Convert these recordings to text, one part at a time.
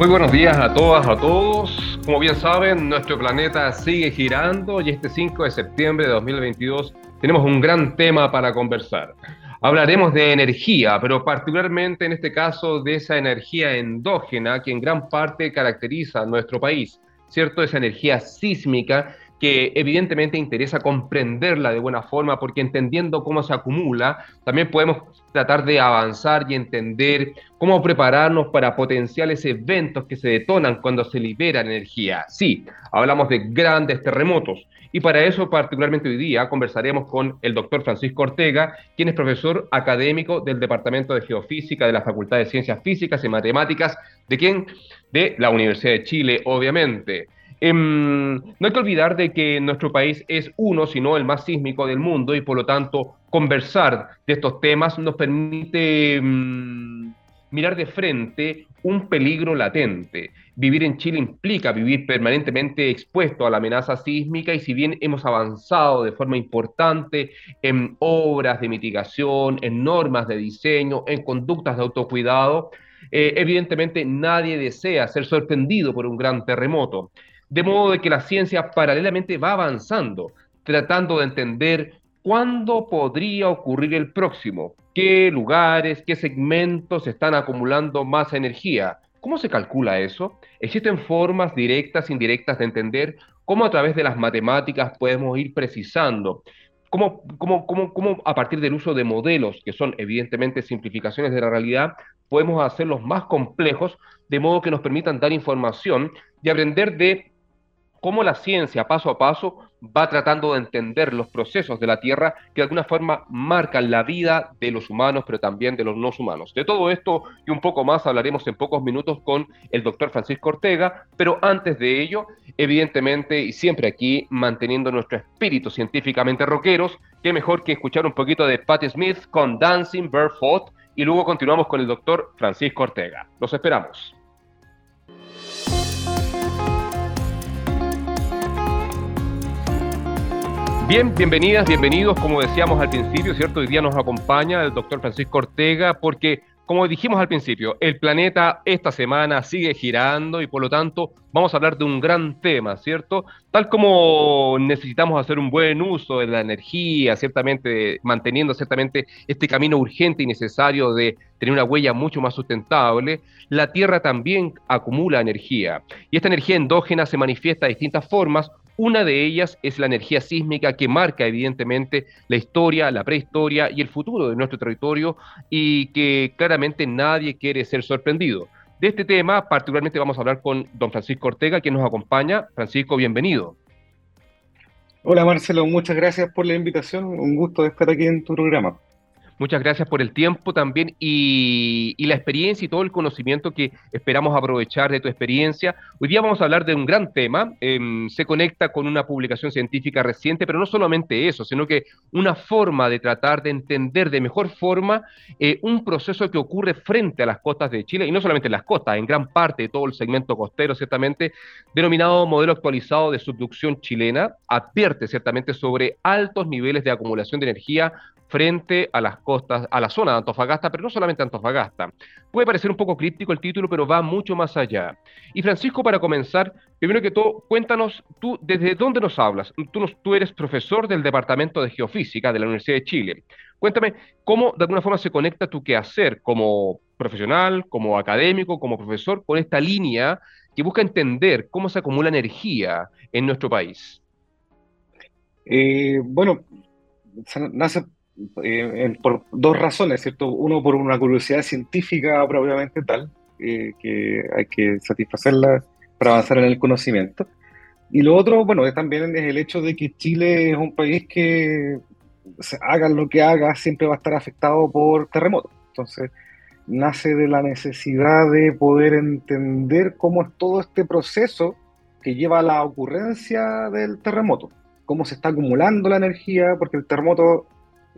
Muy buenos días a todas, a todos. Como bien saben, nuestro planeta sigue girando y este 5 de septiembre de 2022 tenemos un gran tema para conversar. Hablaremos de energía, pero particularmente en este caso de esa energía endógena que en gran parte caracteriza a nuestro país, ¿cierto? Esa energía sísmica que evidentemente interesa comprenderla de buena forma porque entendiendo cómo se acumula, también podemos tratar de avanzar y entender cómo prepararnos para potenciales eventos que se detonan cuando se libera energía. Sí, hablamos de grandes terremotos. Y para eso, particularmente hoy día, conversaremos con el doctor Francisco Ortega, quien es profesor académico del Departamento de Geofísica de la Facultad de Ciencias Físicas y Matemáticas, ¿de quién? De la Universidad de Chile, obviamente. Em, no hay que olvidar de que nuestro país es uno, si no el más sísmico del mundo, y por lo tanto conversar de estos temas nos permite em, mirar de frente un peligro latente. Vivir en Chile implica vivir permanentemente expuesto a la amenaza sísmica y si bien hemos avanzado de forma importante en obras de mitigación, en normas de diseño, en conductas de autocuidado, eh, evidentemente nadie desea ser sorprendido por un gran terremoto. De modo de que la ciencia paralelamente va avanzando, tratando de entender cuándo podría ocurrir el próximo, qué lugares, qué segmentos están acumulando más energía. ¿Cómo se calcula eso? ¿Existen formas directas, indirectas de entender cómo a través de las matemáticas podemos ir precisando? ¿Cómo, cómo, cómo, cómo a partir del uso de modelos, que son evidentemente simplificaciones de la realidad, podemos hacerlos más complejos, de modo que nos permitan dar información y aprender de cómo la ciencia paso a paso va tratando de entender los procesos de la Tierra que de alguna forma marcan la vida de los humanos, pero también de los no humanos. De todo esto y un poco más hablaremos en pocos minutos con el doctor Francisco Ortega, pero antes de ello, evidentemente, y siempre aquí, manteniendo nuestro espíritu científicamente rockeros, qué mejor que escuchar un poquito de Patti Smith con Dancing Barefoot y luego continuamos con el doctor Francisco Ortega. Los esperamos. Bien, bienvenidas, bienvenidos. Como decíamos al principio, ¿cierto? Hoy día nos acompaña el doctor Francisco Ortega porque, como dijimos al principio, el planeta esta semana sigue girando y por lo tanto vamos a hablar de un gran tema, ¿cierto? Tal como necesitamos hacer un buen uso de la energía, ciertamente manteniendo ciertamente este camino urgente y necesario de tener una huella mucho más sustentable, la Tierra también acumula energía. Y esta energía endógena se manifiesta de distintas formas, una de ellas es la energía sísmica que marca evidentemente la historia, la prehistoria y el futuro de nuestro territorio y que claramente nadie quiere ser sorprendido. De este tema particularmente vamos a hablar con don Francisco Ortega, quien nos acompaña. Francisco, bienvenido. Hola Marcelo, muchas gracias por la invitación. Un gusto estar aquí en tu programa. Muchas gracias por el tiempo también y, la experiencia y todo el conocimiento que esperamos aprovechar de tu experiencia. Hoy día vamos a hablar de un gran tema. Em, se conecta con una publicación científica reciente, pero no solamente eso, sino que una forma de tratar de entender de mejor forma eh, un proceso que ocurre frente a las costas de Chile, y no solamente en las costas, en gran parte de todo el segmento costero, ciertamente, denominado modelo actualizado de subducción chilena, advierte ciertamente sobre altos niveles de acumulación de energía frente a las costas, a la zona de Antofagasta, pero no solamente Antofagasta. Puede parecer un poco críptico el título, pero va mucho más allá. Y Francisco, para comenzar, primero que todo, cuéntanos tú desde dónde nos hablas. Tú, eres profesor del Departamento de Geofísica de la Universidad de Chile. Cuéntame cómo de alguna forma se conecta tu quehacer como profesional, como académico, como profesor, con esta línea que busca entender cómo se acumula energía en nuestro país. Eh, bueno, nace eh, por dos razones, ¿cierto? Uno, por una curiosidad científica propiamente tal, eh, que hay que satisfacerla para avanzar en el conocimiento. Y lo otro, bueno, también es el hecho de que Chile es un país que, hagan lo que haga, siempre va a estar afectado por terremotos. Entonces, nace de la necesidad de poder entender cómo es todo este proceso que lleva a la ocurrencia del terremoto, cómo se está acumulando la energía, porque el terremoto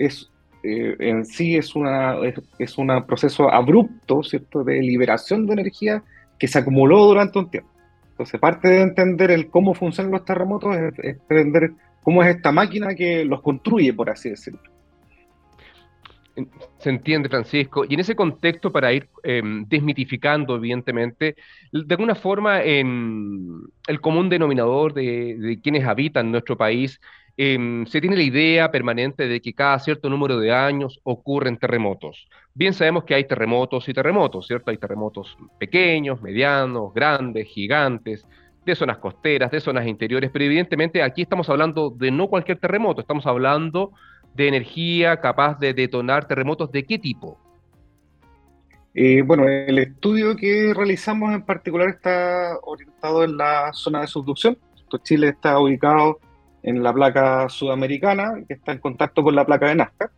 es, eh, en sí es, una, es, un proceso abrupto, ¿cierto?, de liberación de energía que se acumuló durante un tiempo. Entonces, parte de entender el cómo funcionan los terremotos es, entender cómo es esta máquina que los construye, por así decirlo. Se entiende, Francisco. Y en ese contexto, para ir em, desmitificando, evidentemente, de alguna forma, en el común denominador de, quienes habitan nuestro país, em, se tiene la idea permanente de que cada cierto número de años ocurren terremotos. Bien sabemos que hay terremotos y terremotos, ¿cierto? Hay terremotos pequeños, medianos, grandes, gigantes, de zonas costeras, de zonas interiores, pero evidentemente aquí estamos hablando de no cualquier terremoto, estamos hablando de energía capaz de detonar terremotos de qué tipo? Eh, bueno, el estudio que realizamos en particular está orientado en la zona de subducción. Chile está ubicado en la placa sudamericana, que está en contacto con la placa de Nazca.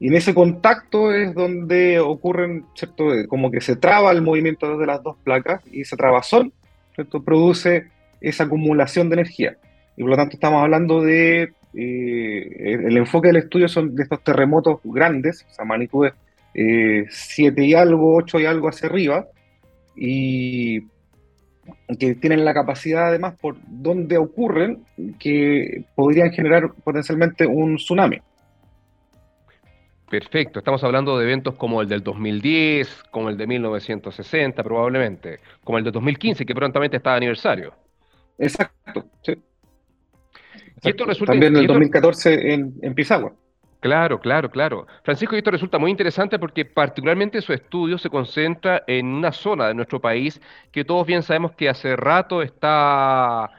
Y en ese contacto es donde ocurren, ¿cierto? Como que se traba el movimiento de las dos placas y ese trabazón, ¿cierto? Produce esa acumulación de energía. Y por lo tanto estamos hablando de eh, el enfoque del estudio son de estos terremotos grandes, o sea, magnitudes 7 eh, y algo, 8 y algo hacia arriba, y que tienen la capacidad además por donde ocurren que podrían generar potencialmente un tsunami. Perfecto, estamos hablando de eventos como el del 2010, como el de 1960 probablemente, como el de 2015 que prontamente está de aniversario. Exacto, sí. También en el 2014 en, en Pisagua. Claro, claro, claro. Francisco, esto resulta muy interesante porque particularmente su estudio se concentra en una zona de nuestro país que todos bien sabemos que hace rato está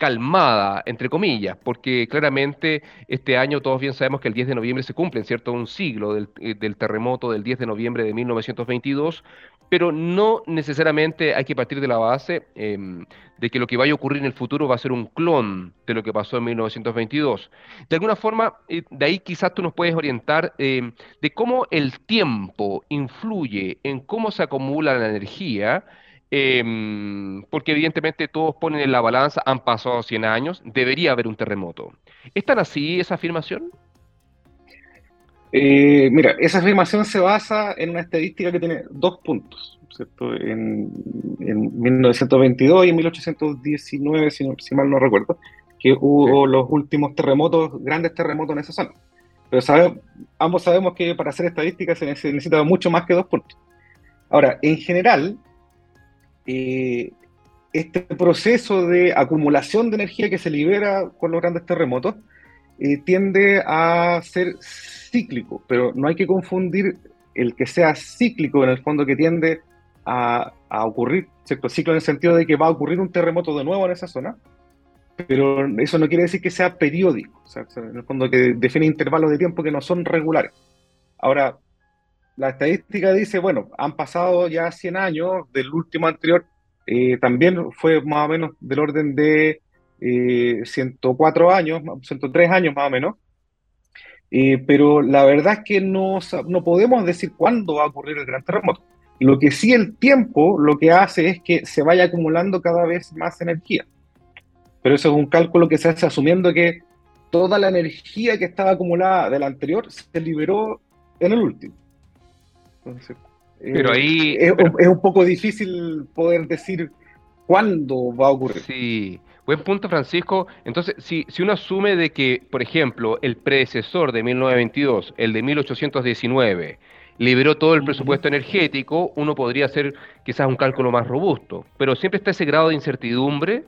calmada, entre comillas, porque claramente este año todos bien sabemos que el 10 de noviembre se cumple, ¿cierto? Un siglo del, eh, terremoto del 10 de noviembre de 1922, pero no necesariamente hay que partir de la base em, de que lo que vaya a ocurrir en el futuro va a ser un clon de lo que pasó en 1922. De alguna forma, eh, de ahí quizás tú nos puedes orientar em, de cómo el tiempo influye en cómo se acumula la energía Em, porque evidentemente todos ponen en la balanza, han pasado 100 años, debería haber un terremoto. ¿Es tan así esa afirmación? Eh, mira, esa afirmación se basa en una estadística que tiene dos puntos, ¿cierto? En, 1922 y en 1819, si, mal no recuerdo, que hubo los últimos terremotos, grandes terremotos en esa zona. Pero ambos sabemos que para hacer estadísticas se necesita mucho más que dos puntos. Ahora, en general, eh, este proceso de acumulación de energía que se libera con los grandes terremotos eh, tiende a ser cíclico, pero no hay que confundir el que sea cíclico en el fondo que tiende a, ocurrir, ¿cierto? Ciclo en el sentido de que va a ocurrir un terremoto de nuevo en esa zona, pero eso no quiere decir que sea periódico, en el fondo que define intervalos de tiempo que no son regulares. Ahora, la estadística dice, bueno, han pasado ya 100 años del último anterior, eh, también fue más o menos del orden de 104 eh, años, 103 años más o menos, eh, pero la verdad es que no, no podemos decir cuándo va a ocurrir el gran terremoto. Lo que sí el tiempo lo que hace es que se vaya acumulando cada vez más energía. Pero eso es un cálculo que se hace asumiendo que toda la energía que estaba acumulada del anterior se liberó en el último pero ahí es, un poco difícil poder decir cuándo va a ocurrir. Sí, buen punto Francisco. Entonces, si, si uno asume de que, por ejemplo, el predecesor de 1922, el de 1819, liberó todo el presupuesto energético, uno podría hacer quizás un cálculo más robusto, pero siempre está ese grado de incertidumbre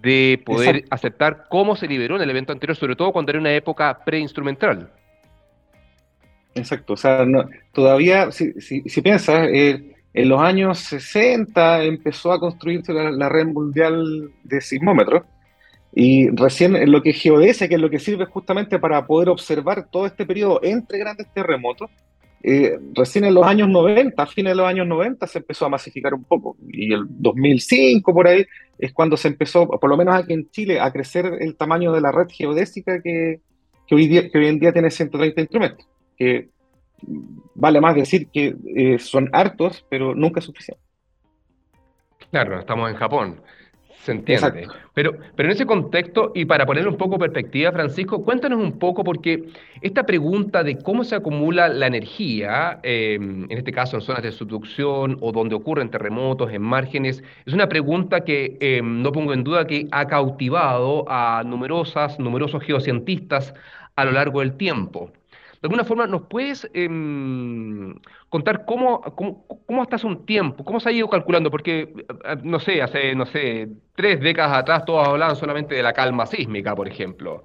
de poder aceptar cómo se liberó en el evento anterior, sobre todo cuando era una época preinstrumental. Exacto, o sea, todavía, si, si, piensas, eh, en los años 60 empezó a construirse la, red mundial de sismómetros y recién en lo que es geodesia, que es lo que sirve justamente para poder observar todo este periodo entre grandes terremotos, eh, recién en los años 90, a fines de los años 90, se empezó a masificar un poco. Y el 2005, por ahí, es cuando se empezó, por lo menos aquí en Chile, a crecer el tamaño de la red geodésica que, que hoy, día, que hoy en día tiene 130 instrumentos que vale más decir que eh, son hartos, pero nunca suficientes. Claro, estamos en Japón. Se entiende. Pero, pero en ese contexto, y para ponerle un poco de perspectiva, Francisco, cuéntanos un poco, porque esta pregunta de cómo se acumula la energía, em, en este caso en zonas de subducción o donde ocurren terremotos, en márgenes, es una pregunta que em, no pongo en duda que ha cautivado a numerosas, numerosos geocientistas a lo largo del tiempo. De alguna forma, ¿nos puedes em, contar cómo, cómo, cómo, hasta hace un tiempo, cómo se ha ido calculando? Porque, eh, no sé, hace, no sé, tres décadas atrás todos hablaban solamente de la calma sísmica, por ejemplo.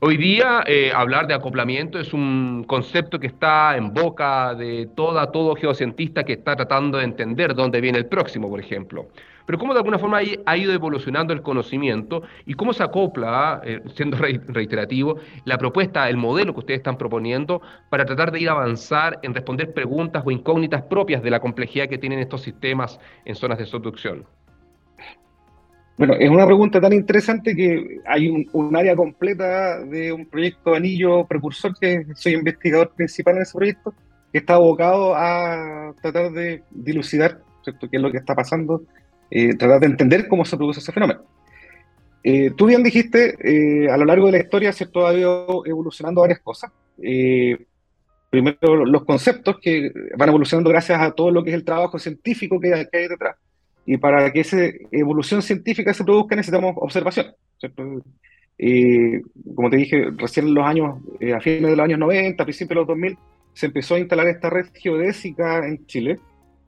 Hoy día eh, hablar de acoplamiento es un concepto que está en boca de toda, todo geocientista que está tratando de entender dónde viene el próximo, por ejemplo. Pero cómo de alguna forma ha ido evolucionando el conocimiento y cómo se acopla, eh, siendo reiterativo, la propuesta, el modelo que ustedes están proponiendo para tratar de ir a avanzar en responder preguntas o incógnitas propias de la complejidad que tienen estos sistemas en zonas de subducción. Bueno, es una pregunta tan interesante que hay un, área completa de un proyecto anillo precursor, que soy investigador principal en ese proyecto, que está abocado a tratar de dilucidar ¿cierto? qué es lo que está pasando, eh, tratar de entender cómo se produce ese fenómeno. Eh, tú bien dijiste, eh, a lo largo de la historia ¿cierto? ha ido evolucionando varias cosas. primero, los conceptos que van evolucionando gracias a todo lo que es el trabajo científico que que hay detrás. Y para que esa evolución científica se produzca necesitamos observación. como te dije, recién en los años, eh, a fines de los años 90, a principios de los 2000, se empezó a instalar esta red geodésica en Chile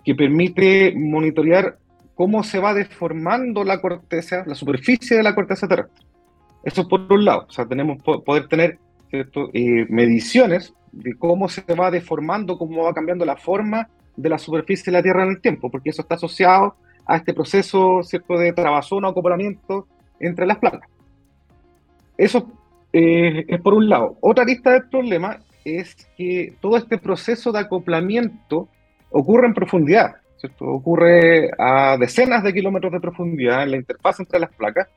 que permite monitorear cómo se va deformando la corteza, la superficie de la corteza terrestre. Eso por un lado, o sea, tenemos poder tener eh, mediciones de cómo se va deformando, cómo va cambiando la forma de la superficie de la Tierra en el tiempo, porque eso está asociado a este proceso ¿cierto? de trabazón o acoplamiento entre las placas. Eso eh, es por un lado. Otra lista del problema es que todo este proceso de acoplamiento ocurre en profundidad, ¿cierto? ocurre a decenas de kilómetros de profundidad en la interfaz entre las placas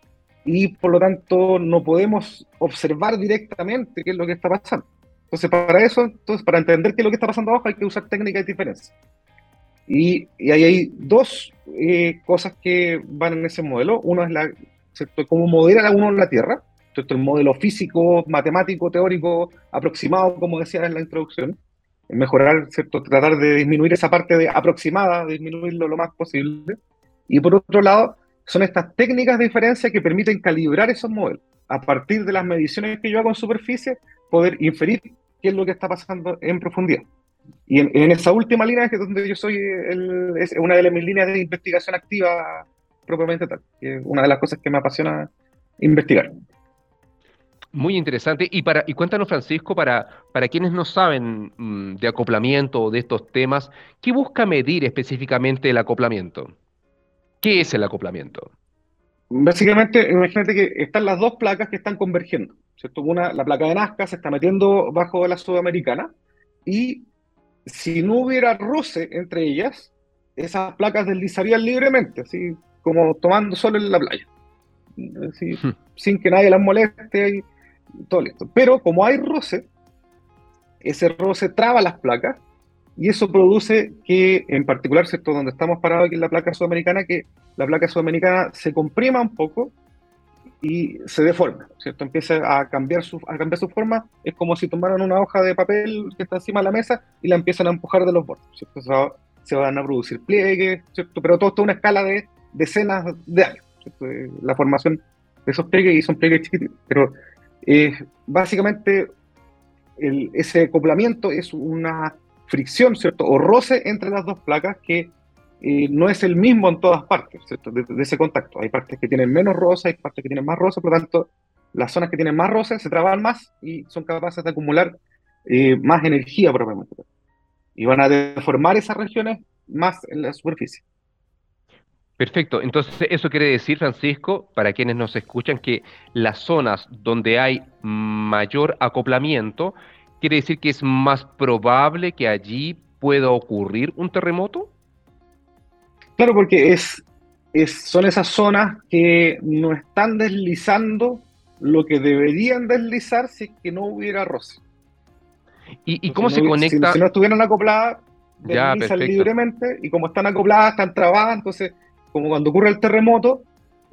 y por lo tanto no podemos observar directamente qué es lo que está pasando. Entonces, para eso, entonces, para entender qué es lo que está pasando abajo, hay que usar técnicas de diferencia. Y, ahí hay dos eh, cosas que van en ese modelo. Uno es la, ¿cierto? cómo modera uno la Tierra, ¿cierto? el modelo físico, matemático, teórico, aproximado, como decía en la introducción. Mejorar, ¿cierto? tratar de disminuir esa parte de aproximada, disminuirlo lo más posible. Y por otro lado, son estas técnicas de diferencia que permiten calibrar esos modelos. A partir de las mediciones que yo hago en superficie, poder inferir qué es lo que está pasando en profundidad. Y en, esa última línea es donde yo soy es una de mis líneas de investigación activa propiamente tal, que es una de las cosas que me apasiona investigar. Muy interesante. Y, para, y cuéntanos, Francisco, para, para quienes no saben mm, de acoplamiento o de estos temas, ¿qué busca medir específicamente el acoplamiento? ¿Qué es el acoplamiento? Básicamente, imagínate que están las dos placas que están convergiendo. ¿cierto? Una, la placa de Nazca se está metiendo bajo la sudamericana y si no hubiera roce entre ellas, esas placas deslizarían libremente, así como tomando sol en la playa, hmm. sin que nadie las moleste y todo listo. Pero como hay roce, ese roce traba las placas y eso produce que, en particular, ¿cierto? donde estamos parados aquí en la placa sudamericana, que la placa sudamericana se comprima un poco y se deforma, ¿cierto? Empieza a cambiar, su, a cambiar su forma, es como si tomaran una hoja de papel que está encima de la mesa y la empiezan a empujar de los bordes, ¿cierto? Se, van a producir pliegues, ¿cierto? Pero todo esto es una escala de decenas de años, La formación de esos pliegues y son pliegues chiquititos, pero eh, básicamente ese acoplamiento es una fricción, ¿cierto? O roce entre las dos placas que no es el mismo en todas partes De, ese contacto. Hay partes que tienen menos rosa, hay partes que tienen más rosa, por lo tanto, las zonas que tienen más rosa se trabajan más y son capaces de acumular eh, más energía propiamente. Y van a deformar esas regiones más en la superficie. Perfecto. Entonces, eso quiere decir, Francisco, para quienes nos escuchan, que las zonas donde hay mayor acoplamiento, quiere decir que es más probable que allí pueda ocurrir un terremoto. Claro, porque es, son esas zonas que no están deslizando lo que deberían deslizar si es que no hubiera roce. ¿Y, cómo se conecta? Si, no estuvieran acopladas, deslizan libremente y como están acopladas, están trabadas, entonces, como cuando ocurre el terremoto,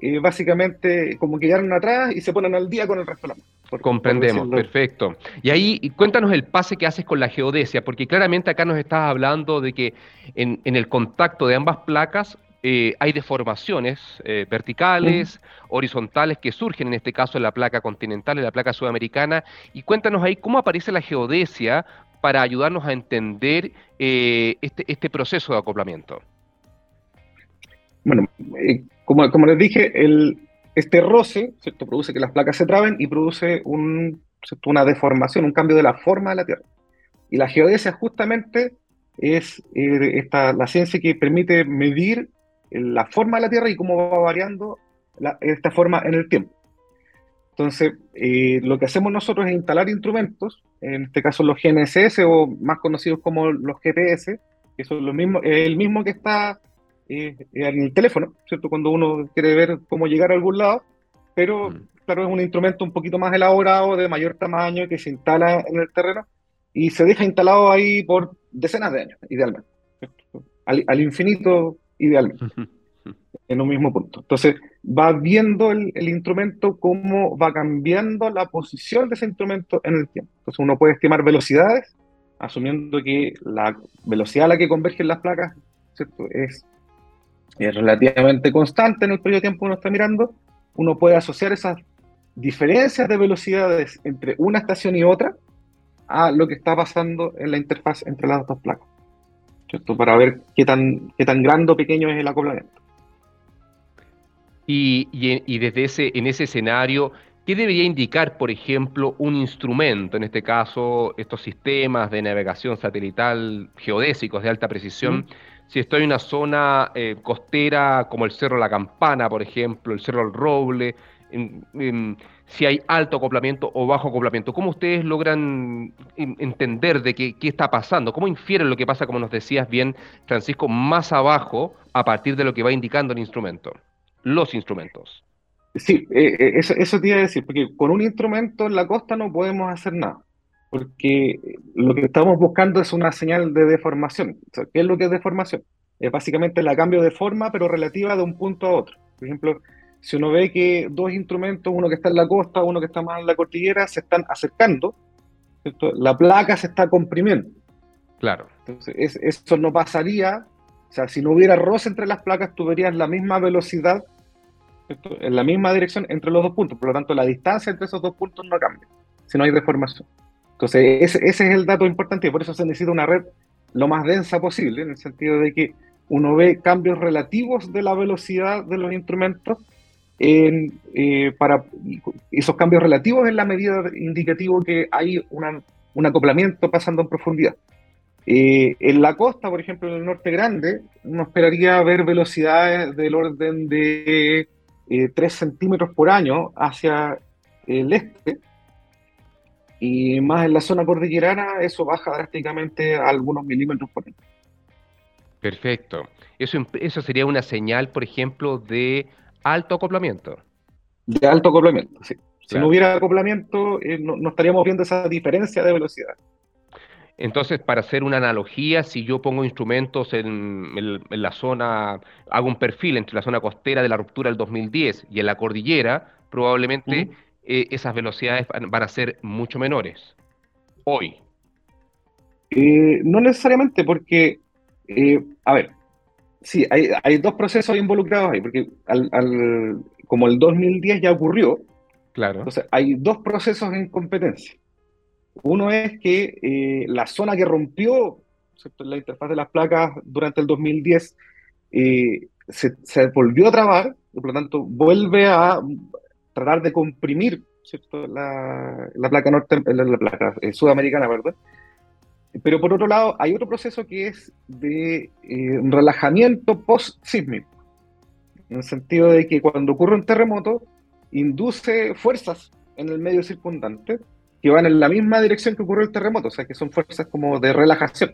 eh, básicamente como que quedaron atrás y se ponen al día con el resto de la Comprendemos, perfecto. Y ahí cuéntanos el pase que haces con la geodesia, porque claramente acá nos estás hablando de que en, el contacto de ambas placas eh, hay deformaciones eh, verticales, horizontales que surgen en este caso en la placa continental, en la placa sudamericana. Y cuéntanos ahí cómo aparece la geodesia para ayudarnos a entender eh, este, este, proceso de acoplamiento. Bueno, como, como, les dije, el, este roce ¿cierto? produce que las placas se traben y produce un, una deformación, un cambio de la forma de la Tierra. Y la geodesia justamente es esta, la ciencia que permite medir la forma de la Tierra y cómo va variando esta forma en el tiempo. Entonces, eh, lo que hacemos nosotros es instalar instrumentos, en este caso los GNSS o más conocidos como los GPS, que son los mismos, el mismo que está eh, en el teléfono, ¿cierto? Cuando uno quiere ver cómo llegar a algún lado, pero mm. claro, es un instrumento un poquito más elaborado, de mayor tamaño, que se instala en el terreno y se deja instalado ahí por decenas de años, idealmente. al infinito idealmente, en un mismo punto. Entonces, va viendo el, instrumento cómo va cambiando la posición de ese instrumento en el tiempo. Entonces, uno puede estimar velocidades, asumiendo que la velocidad a la que convergen las placas Es, es relativamente constante en el periodo de tiempo que uno está mirando. Uno puede asociar esas diferencias de velocidades entre una estación y otra a lo que está pasando en la interfaz entre las dos placas. Para ver qué tan, qué tan grande o pequeño es el acoplamiento. Y, y, desde ese, en ese escenario, ¿qué debería indicar, por ejemplo, un instrumento, en este caso estos sistemas de navegación satelital geodésicos de alta precisión? Si estoy en una zona eh, costera como el Cerro La Campana, por ejemplo, el Cerro El Roble, si hay alto acoplamiento o bajo acoplamiento. ¿Cómo ustedes logran entender de qué, qué, está pasando? ¿Cómo infieren lo que pasa, como nos decías bien, Francisco, más abajo a partir de lo que va indicando el instrumento? Los instrumentos. Sí, eh, eh, eso, eso te iba a decir, porque con un instrumento en la costa no podemos hacer nada, porque lo que estamos buscando es una señal de deformación. ¿Qué es lo que es deformación? Es básicamente la cambio de forma, pero relativa de un punto a otro. Por ejemplo, si uno ve que dos instrumentos, uno que está en la costa, uno que está más en la cordillera, se están acercando, la placa se está comprimiendo. Claro. Entonces, eso no pasaría, o sea, si no hubiera roce entre las placas, tú verías la misma velocidad en la misma dirección entre los dos puntos. Por lo tanto, la distancia entre esos dos puntos no cambia, si no hay deformación. Entonces, ese, es el dato importante y por eso se necesita una red lo más densa posible, en el sentido de que uno ve cambios relativos de la velocidad de los instrumentos eh, para esos cambios relativos en la medida indicativo que hay un acoplamiento pasando en profundidad. Eh, en la costa, por ejemplo, en el norte grande, uno esperaría ver velocidades del orden de 3 eh, centímetros por año hacia el este, y más en la zona cordillerana eso baja drásticamente a algunos milímetros por año. Perfecto. Eso, eso sería una señal, por ejemplo, de alto acoplamiento. De alto acoplamiento, sí. Si no hubiera acoplamiento, eh, no, estaríamos viendo esa diferencia de velocidad. Entonces, para hacer una analogía, si yo pongo instrumentos en, la zona, hago un perfil entre la zona costera de la ruptura del 2010 y en la cordillera, probablemente eh, esas velocidades van, a ser mucho menores. Hoy. Eh, no necesariamente, porque, a ver, Sí, hay, dos procesos involucrados ahí, porque como el 2010 ya ocurrió, claro. entonces hay dos procesos en competencia. Uno es que eh, la zona que rompió la interfaz de las placas durante el 2010 eh, se, volvió a trabar, y por lo tanto vuelve a tratar de comprimir La, placa norte, la, placa eh, sudamericana, ¿verdad? Pero por otro lado, hay otro proceso que es de eh, relajamiento post-sísmico, en el sentido de que cuando ocurre un terremoto, induce fuerzas en el medio circundante que van en la misma dirección que ocurrió el terremoto, o sea, que son fuerzas como de relajación.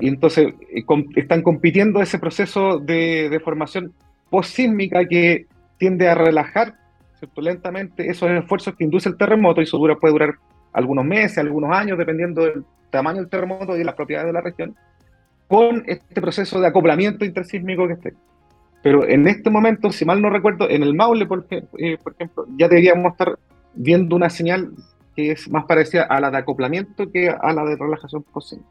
Y entonces eh, están compitiendo ese proceso de, de formación post-sísmica que tiende a relajar lentamente esos esfuerzos que induce el terremoto y eso dura, puede durar algunos meses, algunos años, dependiendo del tamaño del terremoto y de las propiedades de la región, con este proceso de acoplamiento intersísmico que esté. Pero en este momento, si mal no recuerdo, en el Maule, por, eh, ejemplo, ya deberíamos estar viendo una señal que es más parecida a la de acoplamiento que a la de relajación posible.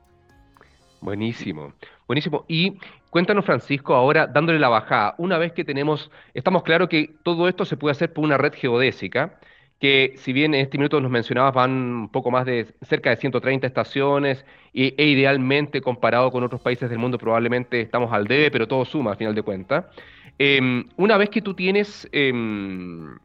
Buenísimo, buenísimo. Y cuéntanos, Francisco, ahora dándole la bajada, una vez que tenemos, estamos claros que todo esto se puede hacer por una red geodésica, que si bien en este minuto nos mencionabas van un poco más de cerca de 130 estaciones e, e idealmente comparado con otros países del mundo probablemente estamos al debe, pero todo suma al final de cuentas. Em, una vez que tú tienes em,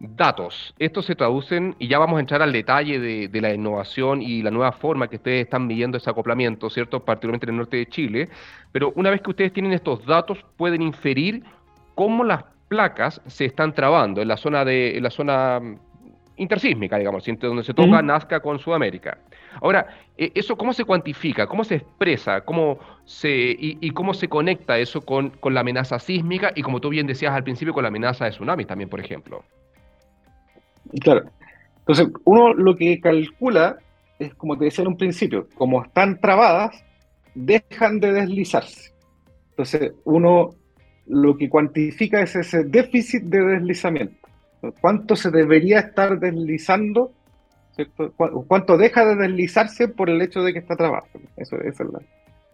datos, estos se traducen, y ya vamos a entrar al detalle de, la innovación y la nueva forma que ustedes están midiendo ese acoplamiento, ¿cierto? Particularmente en el norte de Chile, pero una vez que ustedes tienen estos datos, pueden inferir cómo las placas se están trabando en la zona de en la zona intersísmica, digamos, donde se toca Nazca con Sudamérica. Ahora, eh, ¿eso cómo se cuantifica? ¿Cómo se expresa? ¿Cómo se, y, cómo se conecta eso con, con, la amenaza sísmica y, como tú bien decías al principio, con la amenaza de tsunami también, por ejemplo? Claro. Entonces, uno lo que calcula es, como te decía en un principio, como están trabadas, dejan de deslizarse. Entonces, uno lo que cuantifica es ese déficit de deslizamiento cuánto se debería estar deslizando, cuánto deja de deslizarse por el hecho de que está trabado. Eso, es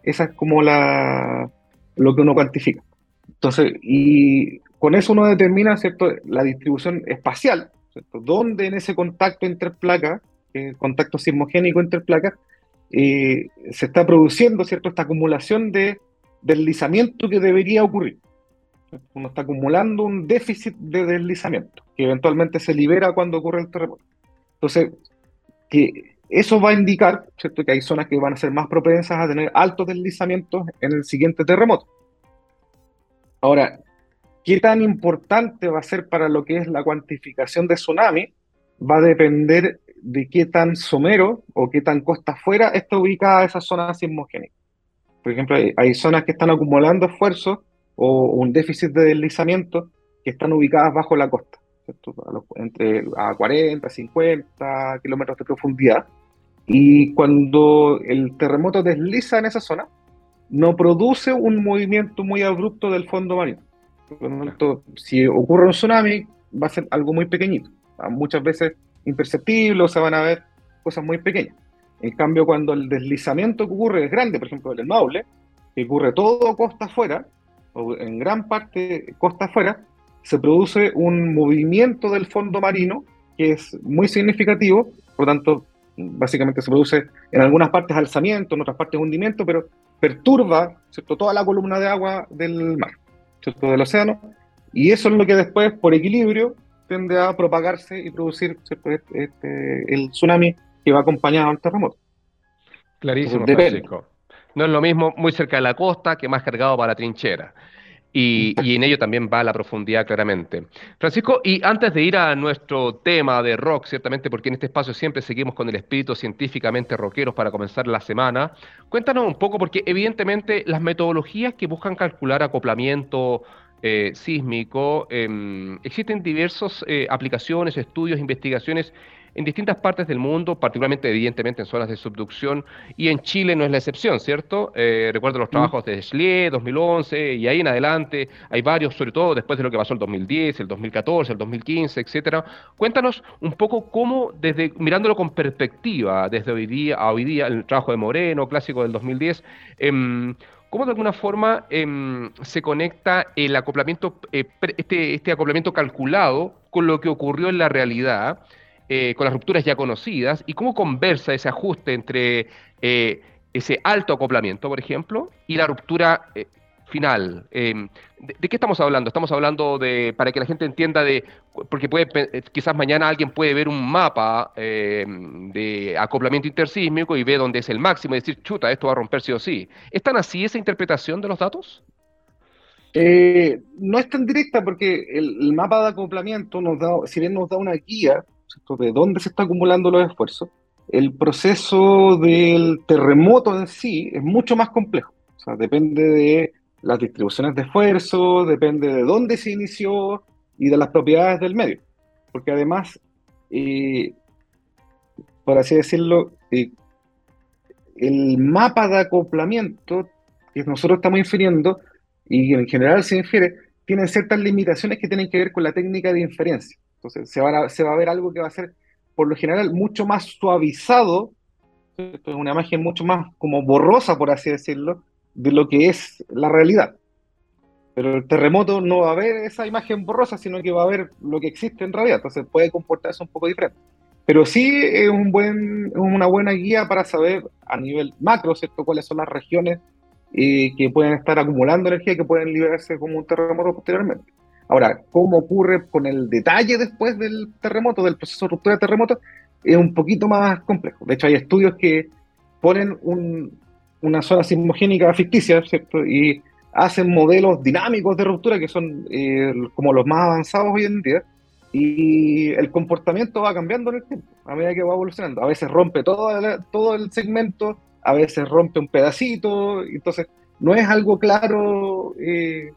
esa es como la, lo que uno cuantifica. Entonces, y con eso uno determina ¿cierto? la distribución espacial, ¿cierto? donde en ese contacto entre placas, eh, contacto sismogénico entre placas, eh, se está produciendo ¿cierto? esta acumulación de deslizamiento que debería ocurrir uno está acumulando un déficit de deslizamiento, que eventualmente se libera cuando ocurre el terremoto. Entonces, que eso va a indicar, ¿cierto?, que hay zonas que van a ser más propensas a tener altos deslizamientos en el siguiente terremoto. Ahora, ¿qué tan importante va a ser para lo que es la cuantificación de tsunami? Va a depender de qué tan somero o qué tan costa afuera está ubicada esa zona sismogénica. Por ejemplo, hay, hay zonas que están acumulando esfuerzos o un déficit de deslizamiento que están ubicadas bajo la costa, entre a 40, 50 kilómetros de profundidad. Y cuando el terremoto desliza en esa zona, no produce un movimiento muy abrupto del fondo marino. Por lo tanto, si ocurre un tsunami, va a ser algo muy pequeñito, muchas veces imperceptible o se van a ver cosas muy pequeñas. En cambio, cuando el deslizamiento que ocurre es grande, por ejemplo, el Maule, que ocurre todo costa afuera, o en gran parte costa afuera, se produce un movimiento del fondo marino que es muy significativo, por lo tanto, básicamente se produce en algunas partes alzamiento, en otras partes hundimiento, pero perturba ¿cierto? toda la columna de agua del mar, ¿cierto? del océano, y eso es lo que después, por equilibrio, tiende a propagarse y producir este, este, el tsunami que va acompañado al terremoto. Clarísimo, Francisco. No es lo mismo muy cerca de la costa que más cargado para la trinchera. Y, en ello también va la profundidad claramente. Francisco, y antes de ir a nuestro tema de rock, ciertamente porque en este espacio siempre seguimos con el espíritu científicamente rockeros para comenzar la semana, cuéntanos un poco, porque evidentemente las metodologías que buscan calcular acoplamiento eh, sísmico, em, existen diversas eh, aplicaciones, estudios, investigaciones en distintas partes del mundo, particularmente evidentemente en zonas de subducción, y en Chile no es la excepción, ¿cierto? Eh, recuerdo los mm. trabajos de Schlier, 2011, y ahí en adelante hay varios, sobre todo después de lo que pasó el 2010, el 2014, el 2015, etcétera. Cuéntanos un poco cómo, desde mirándolo con perspectiva, desde hoy día a hoy día, el trabajo de Moreno, clásico del 2010, em, ¿Cómo de alguna forma em, se conecta el acoplamiento, eh, este, este acoplamiento calculado con lo que ocurrió en la realidad? Eh, con las rupturas ya conocidas y cómo conversa ese ajuste entre eh, ese alto acoplamiento, por ejemplo, y la ruptura eh, final. Em, ¿de, qué estamos hablando? Estamos hablando de, para que la gente entienda de, porque puede, quizás mañana alguien puede ver un mapa em, de acoplamiento intersísmico y ve dónde es el máximo y decir, chuta, esto va a romper sí o sí. ¿Es tan así esa interpretación de los datos? no es tan directa porque el, el, mapa de acoplamiento nos da, si bien nos da una guía, de dónde se están acumulando los esfuerzos, el proceso del terremoto en sí es mucho más complejo. O sea, depende de las distribuciones de esfuerzo, depende de dónde se inició y de las propiedades del medio. Porque además, eh, por así decirlo, eh, el mapa de acoplamiento que nosotros estamos infiriendo, y en general se infiere, tiene ciertas limitaciones que tienen que ver con la técnica de inferencia. Entonces se va, a, ver algo que va a ser, por lo general, mucho más suavizado Es una imagen mucho más como borrosa, por así decirlo, de lo que es la realidad. Pero el terremoto no va a ver esa imagen borrosa, sino que va a ver lo que existe en realidad. Entonces puede comportarse un poco diferente. Pero sí es una buena guía para saber a nivel macro, ¿cierto?, cuáles son las regiones eh, que pueden estar acumulando energía y que pueden liberarse como un terremoto posteriormente. Ahora, cómo ocurre con el detalle después del terremoto, del proceso de ruptura de terremoto, es un poquito más complejo. De hecho, hay estudios que ponen una zona sismogénica ficticia, ¿cierto? Y hacen modelos dinámicos de ruptura que son eh, como los más avanzados hoy en día. Y el comportamiento va cambiando en el tiempo, a medida que va evolucionando. A veces rompe todo el, todo el segmento, a veces rompe un pedacito. Entonces, no es algo claro eh,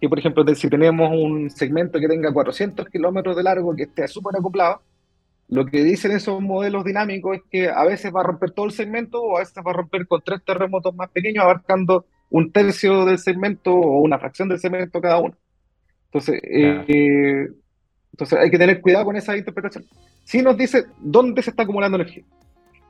que, por ejemplo, si tenemos un segmento que tenga 400 kilómetros de largo, que esté súper acoplado, lo que dicen esos modelos dinámicos es que a veces va a romper todo el segmento o a veces va a romper con tres terremotos más pequeños, abarcando un tercio del segmento o una fracción del segmento cada uno. Entonces, eh, entonces hay que tener cuidado con esa interpretación. Sí nos dice dónde se está acumulando energía.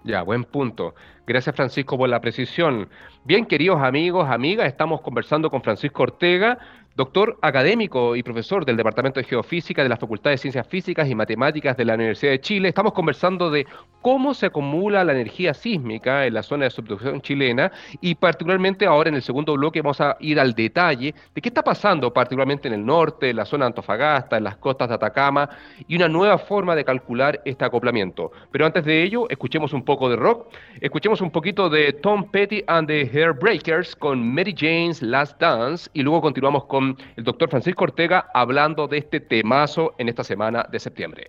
Ya, buen punto. Gracias Francisco por la precisión. Bien, queridos amigos, amigas, estamos conversando con Francisco Ortega, doctor académico y profesor del Departamento de Geofísica de la Facultad de Ciencias Físicas y Matemáticas de la Universidad de Chile. Estamos conversando de cómo se acumula la energía sísmica en la zona de subducción chilena y particularmente ahora en el segundo bloque vamos a ir al detalle de qué está pasando particularmente en el norte, en la zona de Antofagasta, en las costas de Atacama y una nueva forma de calcular este acoplamiento. Pero antes de ello, escuchemos un poco de rock, escuchemos un poquito de Tom Petty and the Hairbreakers con Mary Jane's Last Dance y luego continuamos con el doctor Francisco Ortega hablando de este temazo en esta semana de septiembre.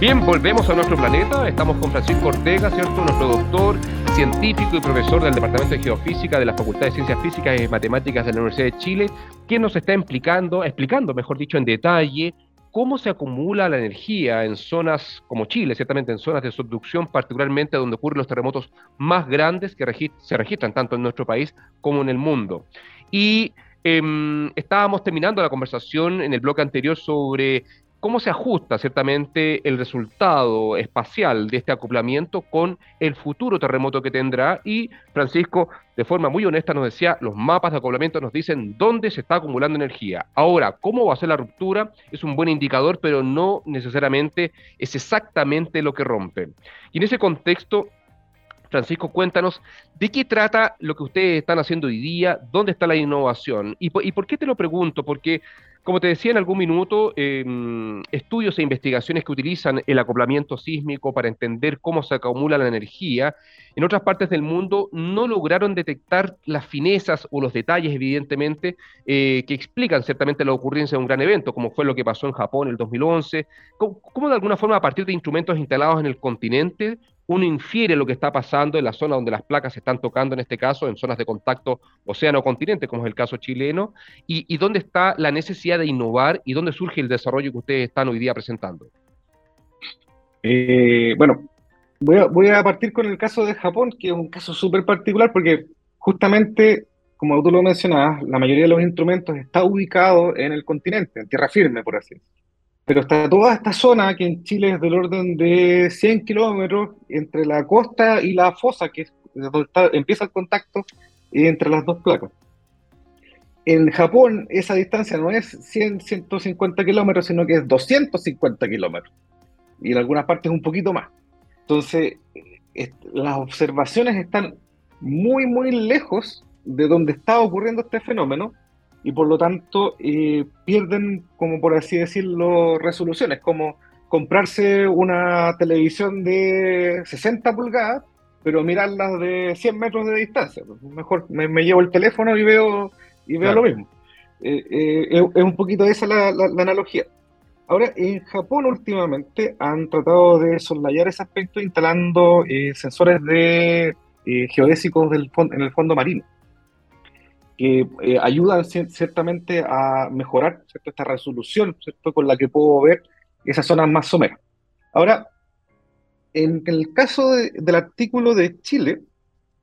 Bien, volvemos a nuestro planeta. Estamos con Francisco Ortega, ¿cierto? Nuestro doctor, científico y profesor del Departamento de Geofísica de la Facultad de Ciencias Físicas y Matemáticas de la Universidad de Chile, quien nos está explicando, explicando, mejor dicho, en detalle cómo se acumula la energía en zonas como Chile, ciertamente en zonas de subducción, particularmente donde ocurren los terremotos más grandes que se registran tanto en nuestro país como en el mundo. Y em, estábamos terminando la conversación en el bloque anterior sobre cómo se ajusta ciertamente el resultado espacial de este acoplamiento con el futuro terremoto que tendrá. Y Francisco, de forma muy honesta, nos decía, los mapas de acoplamiento nos dicen dónde se está acumulando energía. Ahora, cómo va a ser la ruptura es un buen indicador, pero no necesariamente es exactamente lo que rompe. Y en ese contexto, Francisco, cuéntanos de qué trata lo que ustedes están haciendo hoy día, dónde está la innovación. ¿Y por qué te lo pregunto? Porque como te decía en algún minuto, em, estudios e investigaciones que utilizan el acoplamiento sísmico para entender cómo se acumula la energía, en otras partes del mundo no lograron detectar las finezas o los detalles, evidentemente, eh, que explican ciertamente la ocurrencia de un gran evento, como fue lo que pasó en Japón en el 2011, cómo de alguna forma a partir de instrumentos instalados en el continente uno infiere lo que está pasando en la zona donde las placas se están tocando, en este caso, en zonas de contacto océano-continente, como es el caso chileno, y, dónde está la necesidad de innovar y dónde surge el desarrollo que ustedes están hoy día presentando. Eh, bueno, voy a, partir con el caso de Japón, que es un caso súper particular porque justamente, como tú lo mencionabas, la mayoría de los instrumentos está ubicado en el continente, en tierra firme, por así decirlo. Pero está toda esta zona, que en Chile es del orden de 100 kilómetros, entre la costa y la fosa, que es donde empieza el contacto entre las dos placas. En Japón esa distancia no es 100, 150 kilómetros, sino que es 250 kilómetros. Y en algunas partes un poquito más. Entonces, las observaciones están muy, muy lejos de donde está ocurriendo este fenómeno y por lo tanto eh, pierden, como por así decirlo, resoluciones, como comprarse una televisión de 60 pulgadas, pero mirarla de 100 metros de distancia. Mejor me, llevo el teléfono y veo, y veo lo mismo. Eh, eh, es, un poquito esa la, la, analogía. Ahora, en Japón últimamente han tratado de soslayar ese aspecto instalando sensores de geodésicos del en el fondo marino que eh, ayudan ciertamente a mejorar esta resolución ¿cierto? con la que puedo ver esas zonas más someras. Ahora, en el caso del artículo de Chile,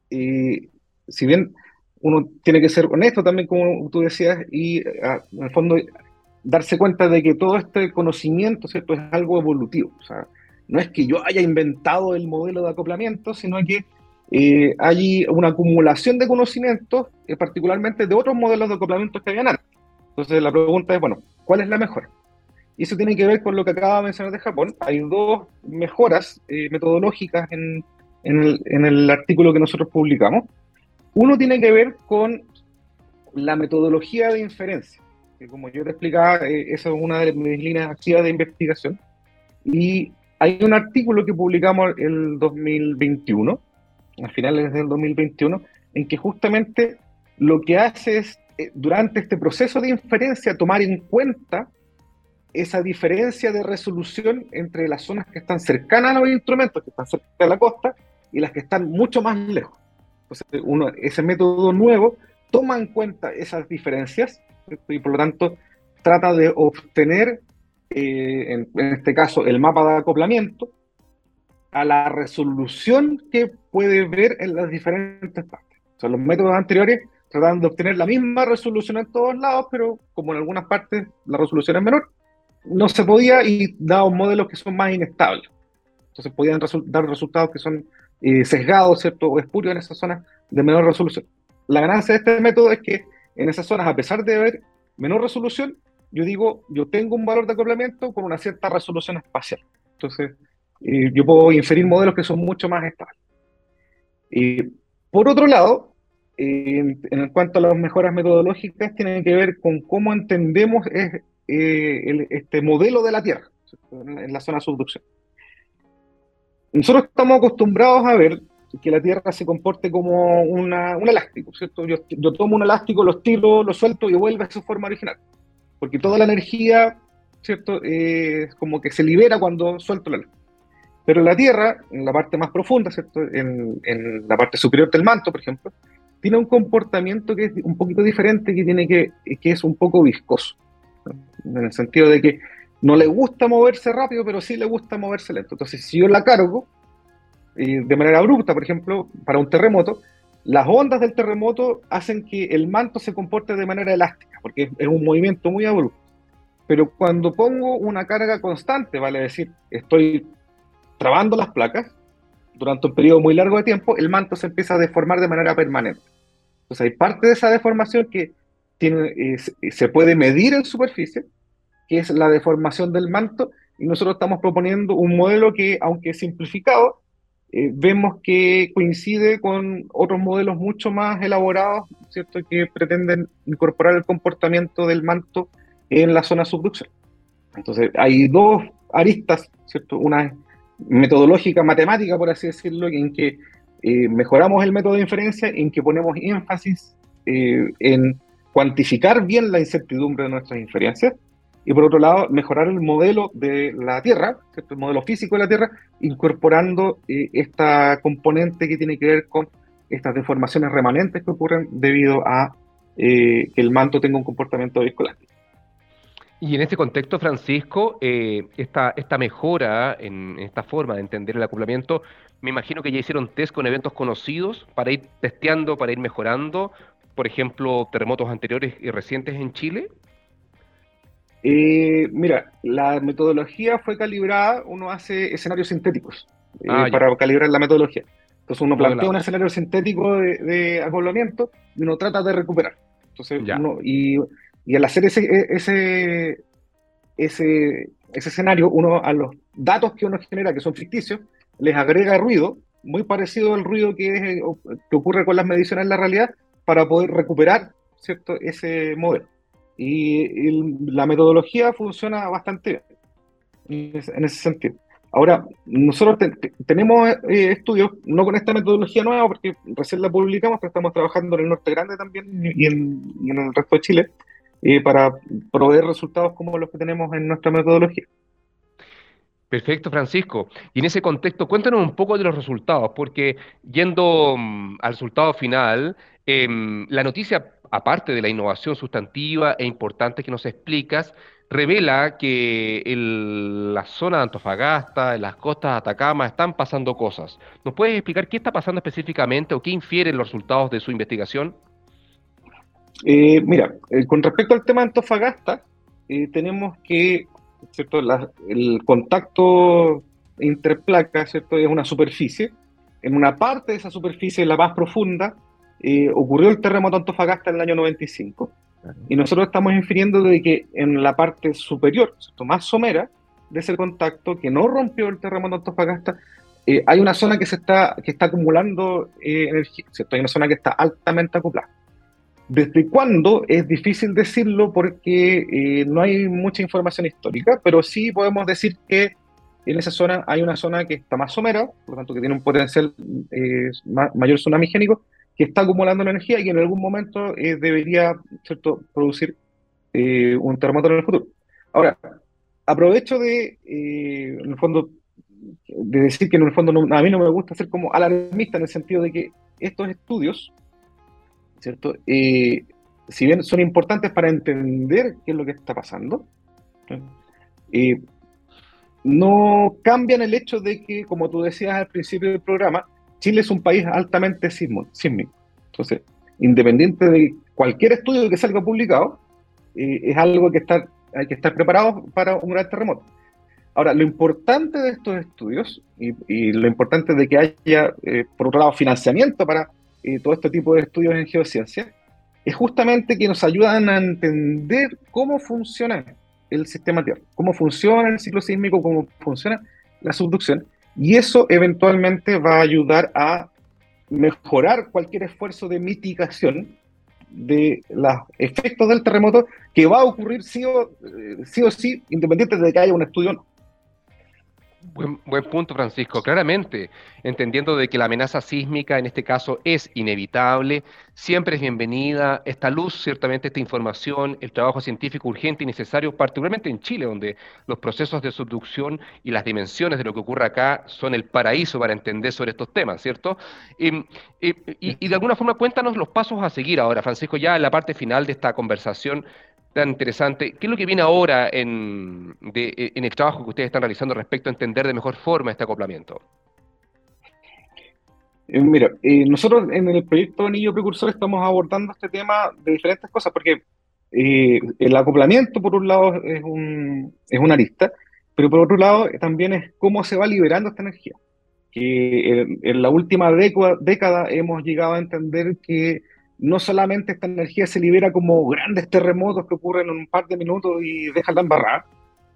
eh, si bien uno tiene que ser honesto también, como tú decías, y en el fondo darse cuenta de que todo este conocimiento ¿cierto? es algo evolutivo. O sea, no es que yo haya inventado el modelo de acoplamiento, sino que eh, hay una acumulación de conocimientos, eh, particularmente de otros modelos de acoplamiento que habían antes. Entonces la pregunta es, bueno, ¿cuál es la mejor? Y eso tiene que ver con lo que acaba de mencionar de Japón. Hay dos mejoras eh, metodológicas en, el, en el artículo que nosotros publicamos. Uno tiene que ver con la metodología de inferencia, que como yo te explicaba, esa es una de mis líneas activas de investigación. Y hay un artículo que publicamos el 2021 a finales del 2021, en que justamente lo que hace es, eh, durante este proceso de inferencia, tomar en cuenta esa diferencia de resolución entre las zonas que están cercanas a los instrumentos, que están cerca de la costa, y las que están mucho más lejos. Ese método nuevo toma en cuenta esas diferencias y por lo tanto trata de obtener, eh, en, este caso, el mapa de acoplamiento a la resolución que puede ver en las diferentes partes. O sea, los métodos anteriores trataban de obtener la misma resolución en todos lados, pero como en algunas partes la resolución es menor, no se podía y daban modelos que son más inestables. Entonces podían dar resultados que son eh, sesgados, ¿cierto? O espurios en esas zonas de menor resolución. La ganancia de este método es que en esas zonas, a pesar de haber menor resolución, yo digo, yo tengo un valor de acoplamiento con una cierta resolución espacial. Entonces, yo puedo inferir modelos que son mucho más estables. por otro lado, en cuanto a las mejoras metodológicas, tienen que ver con cómo entendemos eh, este modelo de la Tierra en la zona de subducción. Nosotros estamos acostumbrados a ver que la Tierra se comporte como un elástico, ¿cierto? Yo, tomo un elástico, lo estiro, lo suelto y vuelve a su forma original. Porque toda la energía, ¿cierto? Es como que se libera cuando suelto el elástico. Pero la Tierra, en la parte más profunda, ¿cierto? En, la parte superior del manto, por ejemplo, tiene un comportamiento que es un poquito diferente, que, tiene que, que es un poco viscoso. En el sentido de que no le gusta moverse rápido, pero sí le gusta moverse lento. Entonces, si yo la cargo de manera abrupta, por ejemplo, para un terremoto, las ondas del terremoto hacen que el manto se comporte de manera elástica, porque es un movimiento muy abrupto. Pero cuando pongo una carga constante, vale decir, estoy trabando las placas durante un periodo muy largo de tiempo, el manto se empieza a deformar de manera permanente. Entonces hay parte de esa deformación que tiene, eh, se puede medir en superficie, que es la deformación del manto, y nosotros estamos proponiendo un modelo que, aunque simplificado, eh, vemos que coincide con otros modelos mucho más elaborados, ¿cierto? que pretenden incorporar el comportamiento del manto en la zona subducción. Entonces, hay dos aristas, ¿cierto? Una metodológica, matemática, por así decirlo, en que eh, mejoramos el método de inferencia, en que ponemos énfasis eh, en cuantificar bien la incertidumbre de nuestras inferencias, y por otro lado, mejorar el modelo de la Tierra, el modelo físico de la Tierra, incorporando eh, esta componente que tiene que ver con estas deformaciones remanentes que ocurren debido a que el manto tenga un comportamiento viscoelástico. Y en este contexto, Francisco, eh, esta, esta mejora en, esta forma de entender el acoplamiento, me imagino que ya hicieron test con eventos conocidos para ir testeando, para ir mejorando, por ejemplo, terremotos anteriores y recientes en Chile. Eh, mira, la metodología fue calibrada, uno hace escenarios sintéticos eh, ah, para calibrar la metodología. Entonces uno plantea un escenario sintético de, acoplamiento y uno trata de recuperar. Entonces, uno, y y al hacer ese, e, ese, ese, ese escenario, uno a los datos que uno genera, que son ficticios, les agrega ruido, muy parecido al ruido que, es, que ocurre con las mediciones en la realidad, para poder recuperar ¿cierto? ese modelo. Y, la metodología funciona bastante bien en ese, sentido. Ahora, nosotros tenemos eh, estudios, no con esta metodología nueva, porque recién la publicamos, pero estamos trabajando en el Norte Grande también y en, y en el resto de Chile, para proveer resultados como los que tenemos en nuestra metodología. Perfecto, Francisco. Y en ese contexto, cuéntanos un poco de los resultados, porque yendo mm, al resultado final, em, la noticia, aparte de la innovación sustantiva e importante que nos explicas, revela que en la zona de Antofagasta, en las costas de Atacama, están pasando cosas. ¿Nos puedes explicar qué está pasando específicamente o qué infieren los resultados de su investigación? Eh, mira, eh, con respecto al tema de Antofagasta, eh, tenemos que, ¿cierto? el contacto interplaca, ¿cierto? Es una superficie. En una parte de esa superficie, la más profunda, eh, ocurrió el terremoto Antofagasta en el año 95. Y nosotros estamos infiriendo de que en la parte superior, ¿cierto? más somera de ese contacto, que no rompió el terremoto Antofagasta, eh, hay una zona que se está, que está acumulando eh, energía, ¿cierto? Hay una zona que está altamente acoplada. ¿Desde cuándo? Es difícil decirlo porque eh, no hay mucha información histórica, pero sí podemos decir que en esa zona hay una zona que está más somera, por lo tanto que tiene un potencial eh, mayor tsunami génico, que está acumulando energía y que en algún momento eh, debería producir un terremoto en el futuro. Ahora, aprovecho de, en el fondo, de decir que en el fondo a mí no me gusta ser como alarmista en el sentido de que estos estudios ¿cierto? Eh, si bien son importantes para entender qué es lo que está pasando, eh, no cambian el hecho de que, como tú decías al principio del programa, Chile es un país altamente sísmico. Entonces, independiente de cualquier estudio que salga publicado, eh, es algo que está, hay que estar preparado para un gran terremoto. Ahora, lo importante de estos estudios y, lo importante de que haya, por otro lado, financiamiento para eh, todo este tipo de estudios en geociencia, es justamente que nos ayudan a entender cómo funciona el sistema Tierra, cómo funciona el ciclo sísmico, cómo funciona la subducción, y eso eventualmente va a ayudar a mejorar cualquier esfuerzo de mitigación de los efectos del terremoto que va a ocurrir sí o eh, sí, o sí independiente de que haya un estudio o no. Buen, buen, punto, Francisco. Claramente, entendiendo de que la amenaza sísmica en este caso es inevitable, siempre es bienvenida esta luz, ciertamente esta información, el trabajo científico urgente y necesario, particularmente en Chile, donde los procesos de subducción y las dimensiones de lo que ocurre acá son el paraíso para entender sobre estos temas, ¿cierto? y, y de alguna forma cuéntanos los pasos a seguir ahora, Francisco, ya en la parte final de esta conversación tan interesante. ¿Qué es lo que viene ahora en, en, el trabajo que ustedes están realizando respecto a entender de mejor forma este acoplamiento? Eh, mira, eh, nosotros en el proyecto Anillo Precursor estamos abordando este tema de diferentes cosas, porque eh, el acoplamiento, por un lado, es, un, es una arista, pero por otro lado también es cómo se va liberando esta energía. Que en, en la última década hemos llegado a entender que no solamente esta energía se libera como grandes terremotos que ocurren en un par de minutos y dejan la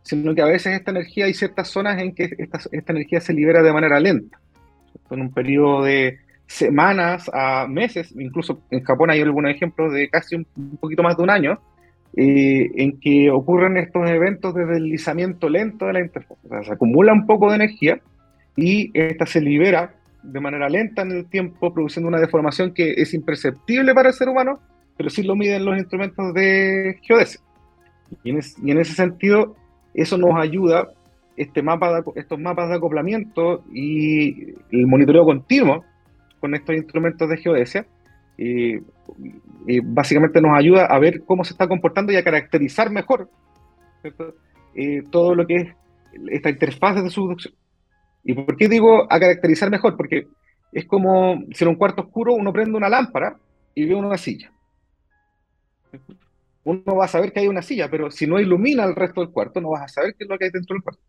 sino que a veces esta energía hay ciertas zonas en que esta, esta energía se libera de manera lenta, en un periodo de semanas a meses, incluso en Japón hay algunos ejemplos de casi un, poquito más de un año, eh, en que ocurren estos eventos de deslizamiento lento de la interfaz. O sea, se acumula un poco de energía y esta se libera de manera lenta en el tiempo, produciendo una deformación que es imperceptible para el ser humano, pero sí lo miden los instrumentos de geodesia. Y en, ese sentido, eso nos ayuda, este mapa estos mapas de acoplamiento y el monitoreo continuo con estos instrumentos de geodesia, y, básicamente nos ayuda a ver cómo se está comportando y a caracterizar mejor eh, todo lo que es esta interfaz de subducción. ¿Y por qué digo a caracterizar mejor? Porque es como si en un cuarto oscuro uno prende una lámpara y ve una silla. Uno va a saber que hay una silla, pero si no ilumina el resto del cuarto, no vas a saber qué es lo que hay dentro del cuarto.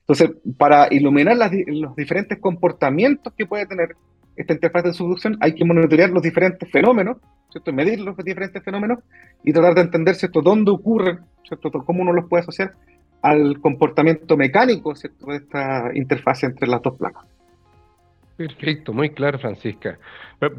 Entonces, para iluminar los diferentes comportamientos que puede tener esta interfaz de subducción, hay que monitorear los diferentes fenómenos, ¿cierto? medir los diferentes fenómenos y tratar de entender ¿cierto? dónde ocurren, ¿cierto? cómo uno los puede asociar al comportamiento mecánico de esta interfaz entre las dos placas. Perfecto, muy claro, Francisca.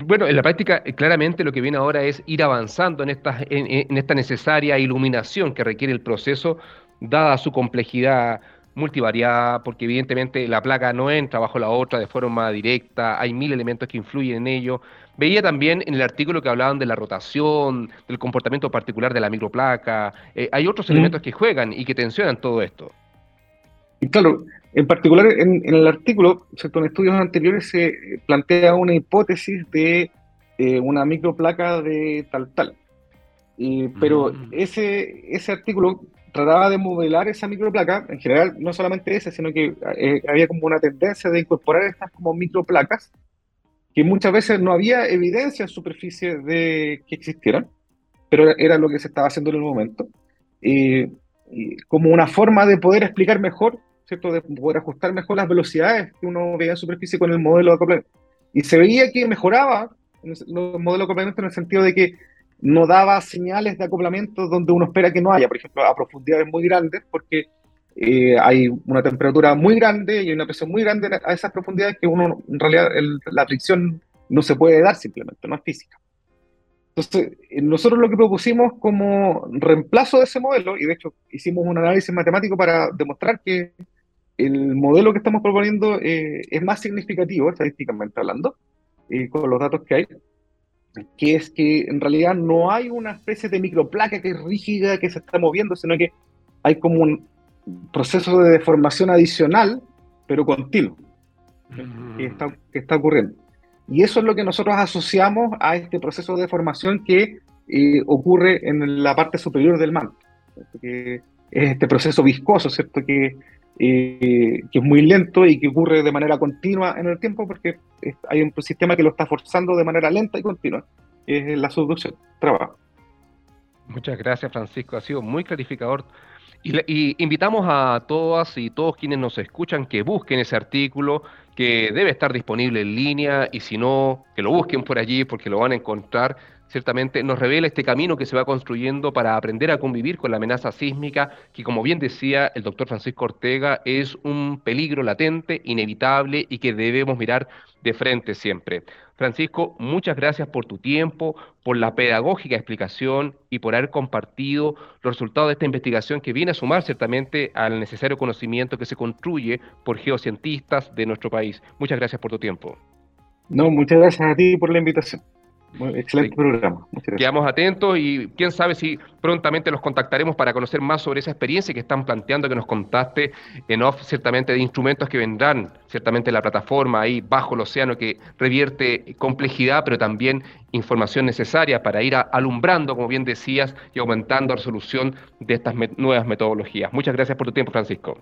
Bueno, en la práctica, eh, claramente lo que viene ahora es ir avanzando en esta, en esta necesaria iluminación que requiere el proceso, dada su complejidad multivariada, porque evidentemente la placa no entra bajo la otra de forma directa, hay mil elementos que influyen en ello. Veía también en el artículo que hablaban de la rotación, del comportamiento particular de la microplaca, eh, hay otros elementos que juegan y que tensionan todo esto. Y claro, en particular en, el artículo, en estudios anteriores se plantea una hipótesis de eh, una microplaca de tal tal. pero mm. ese, ese artículo trataba de modelar esa microplaca, en general no solamente ese, sino que eh, había como una tendencia de incorporar estas como microplacas, que muchas veces no había evidencia en superficie de que existieran, pero era lo que se estaba haciendo en el momento, como una forma de poder explicar mejor ¿cierto? De poder ajustar mejor las velocidades que uno veía en superficie con el modelo de acoplamiento. Y se veía que mejoraba los modelos de acoplamiento en el sentido de que no daba señales de acoplamiento donde uno espera que no haya, por ejemplo, a profundidades muy grandes, porque eh, hay una temperatura muy grande y una presión muy grande a esas profundidades que uno, en realidad, la fricción no se puede dar simplemente, no es física. Entonces, eh, nosotros lo que propusimos como reemplazo de ese modelo, y de hecho hicimos un análisis matemático para demostrar que el modelo que estamos proponiendo eh, es más significativo, estadísticamente hablando, con los datos que hay, que es que en realidad no hay una especie de microplaca que es rígida, que se está moviendo, sino que hay como un proceso de deformación adicional, pero continuo, que, está, que está ocurriendo. Y eso es lo que nosotros asociamos a este proceso de deformación que eh, ocurre en la parte superior del manto, que es este proceso viscoso, ¿cierto? Que, eh, que es muy lento y que ocurre de manera continua en el tiempo porque hay un sistema que lo está forzando de manera lenta y continua, es la subducción, trabajo. Muchas gracias Francisco, ha sido muy clarificador y, invitamos a todas y todos quienes nos escuchan que busquen ese artículo que debe estar disponible en línea y si no, que lo busquen por allí porque lo van a encontrar. Ciertamente nos revela este camino que se va construyendo para aprender a convivir con la amenaza sísmica, que como bien decía el doctor Francisco Ortega, es un peligro latente, inevitable y que debemos mirar de frente siempre. Francisco, muchas gracias por tu tiempo, por la pedagógica explicación y por haber compartido los resultados de esta investigación que viene a sumar ciertamente al necesario conocimiento que se construye por geocientistas de nuestro país. Muchas gracias por tu tiempo. No, muchas gracias a ti por la invitación. Excelente programa. Quedamos atentos y quién sabe si prontamente los contactaremos para conocer más sobre esa experiencia que están planteando, que nos contaste en off, ciertamente de instrumentos que vendrán, ciertamente la plataforma ahí bajo el océano que revierte complejidad, pero también información necesaria para ir alumbrando, como bien decías, y aumentando la resolución de estas nuevas metodologías. Muchas gracias por tu tiempo, Francisco.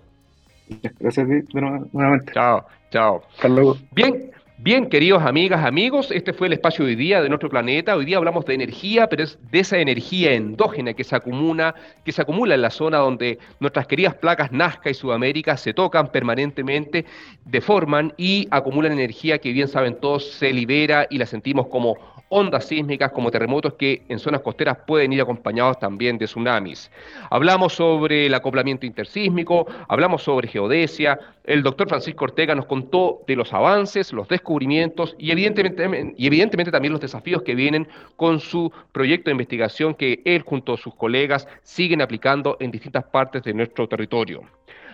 Gracias nuevamente. Chao, chao. Hasta luego. Bien. Bien, queridos amigas, amigos, este fue el espacio de hoy día de nuestro planeta. Hoy día hablamos de energía, pero es de esa energía endógena que se acumula, que se acumula en la zona donde nuestras queridas placas Nazca y Sudamérica se tocan permanentemente, deforman y acumulan energía que bien saben todos se libera y la sentimos como ondas sísmicas como terremotos que en zonas costeras pueden ir acompañados también de tsunamis. Hablamos sobre el acoplamiento intersísmico, hablamos sobre geodesia, el doctor Francisco Ortega nos contó de los avances, los descubrimientos y evidentemente, y evidentemente también los desafíos que vienen con su proyecto de investigación que él junto a sus colegas siguen aplicando en distintas partes de nuestro territorio.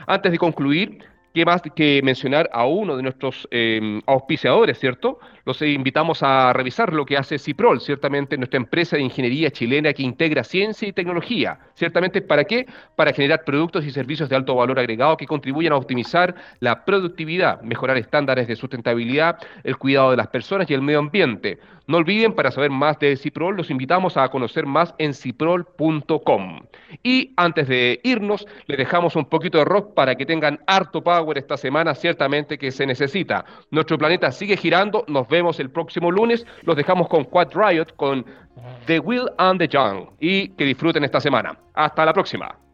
Antes de concluir, ¿Qué más que mencionar a uno de nuestros eh, auspiciadores, ¿cierto? Los invitamos a revisar lo que hace Ciprol, ciertamente nuestra empresa de ingeniería chilena que integra ciencia y tecnología. ¿Ciertamente para qué? Para generar productos y servicios de alto valor agregado que contribuyan a optimizar la productividad, mejorar estándares de sustentabilidad, el cuidado de las personas y el medio ambiente. No olviden, para saber más de Ciprol, los invitamos a conocer más en ciprol.com. Y antes de irnos, les dejamos un poquito de rock para que tengan harto power esta semana, ciertamente que se necesita. Nuestro planeta sigue girando, nos vemos el próximo lunes, los dejamos con Quad Riot, con The Will and the Young, y que disfruten esta semana. Hasta la próxima.